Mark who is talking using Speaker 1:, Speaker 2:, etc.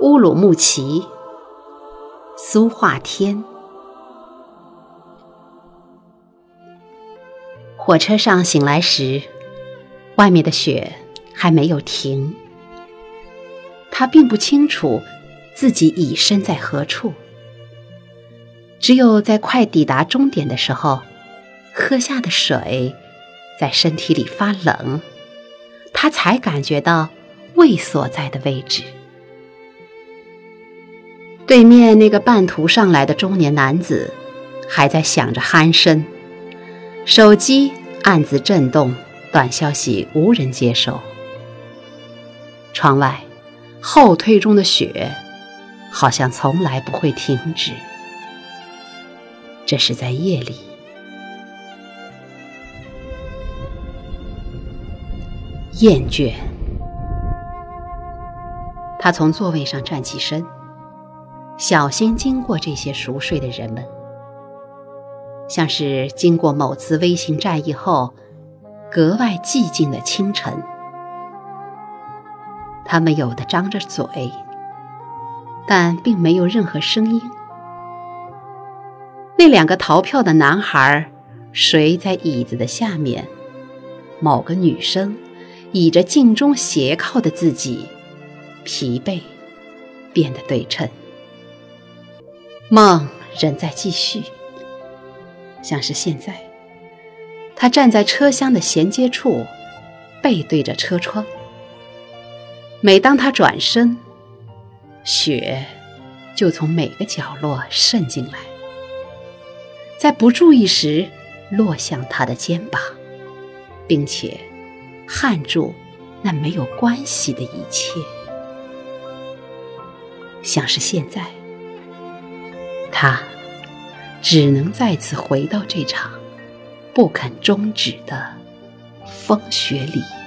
Speaker 1: 乌鲁木齐，苏化天。火车上醒来时，外面的雪还没有停。他并不清楚自己已身在何处，只有在快抵达终点的时候，喝下的水在身体里发冷，他才感觉到胃所在的位置。对面那个半途上来的中年男子还在想着鼾声，手机暗自震动，短消息无人接收。窗外。后退中的雪，好像从来不会停止。这是在夜里，厌倦。他从座位上站起身，小心经过这些熟睡的人们，像是经过某次微型战役后格外寂静的清晨。他们有的张着嘴，但并没有任何声音。那两个逃票的男孩睡在椅子的下面，某个女生倚着镜中斜靠的自己，疲惫变得对称。梦仍在继续，像是现在，他站在车厢的衔接处，背对着车窗。每当他转身，雪就从每个角落渗进来，在不注意时落向他的肩膀，并且焊住那没有关系的一切。像是现在，他只能再次回到这场不肯终止的风雪里。